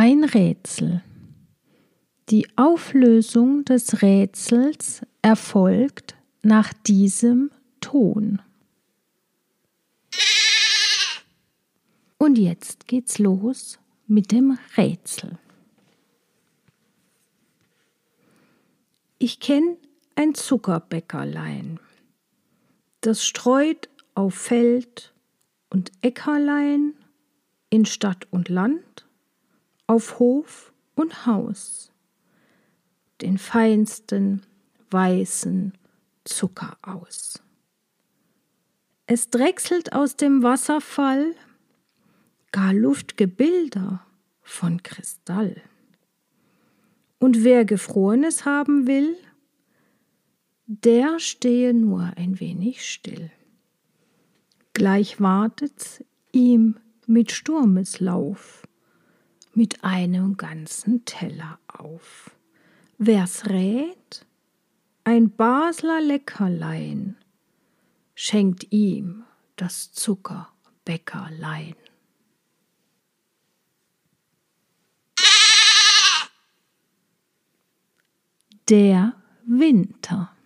Ein Rätsel. Die Auflösung des Rätsels erfolgt nach diesem Ton. Und jetzt geht's los mit dem Rätsel. Ich kenne ein Zuckerbäckerlein, das streut auf Feld und Äckerlein, in Stadt und Land, auf Hof und Haus, den feinsten weißen Zucker aus. Es drechselt aus dem Wasserfall gar Luftgebilder von Kristall. Und wer Gefrorenes haben will, der stehe nur ein wenig still. Gleich wartet's ihm mit Sturmeslauf, mit einem ganzen Teller auf. Wer's rät, ein Basler Leckerlein schenkt ihm das Zuckerbäckerlein. Der Winter.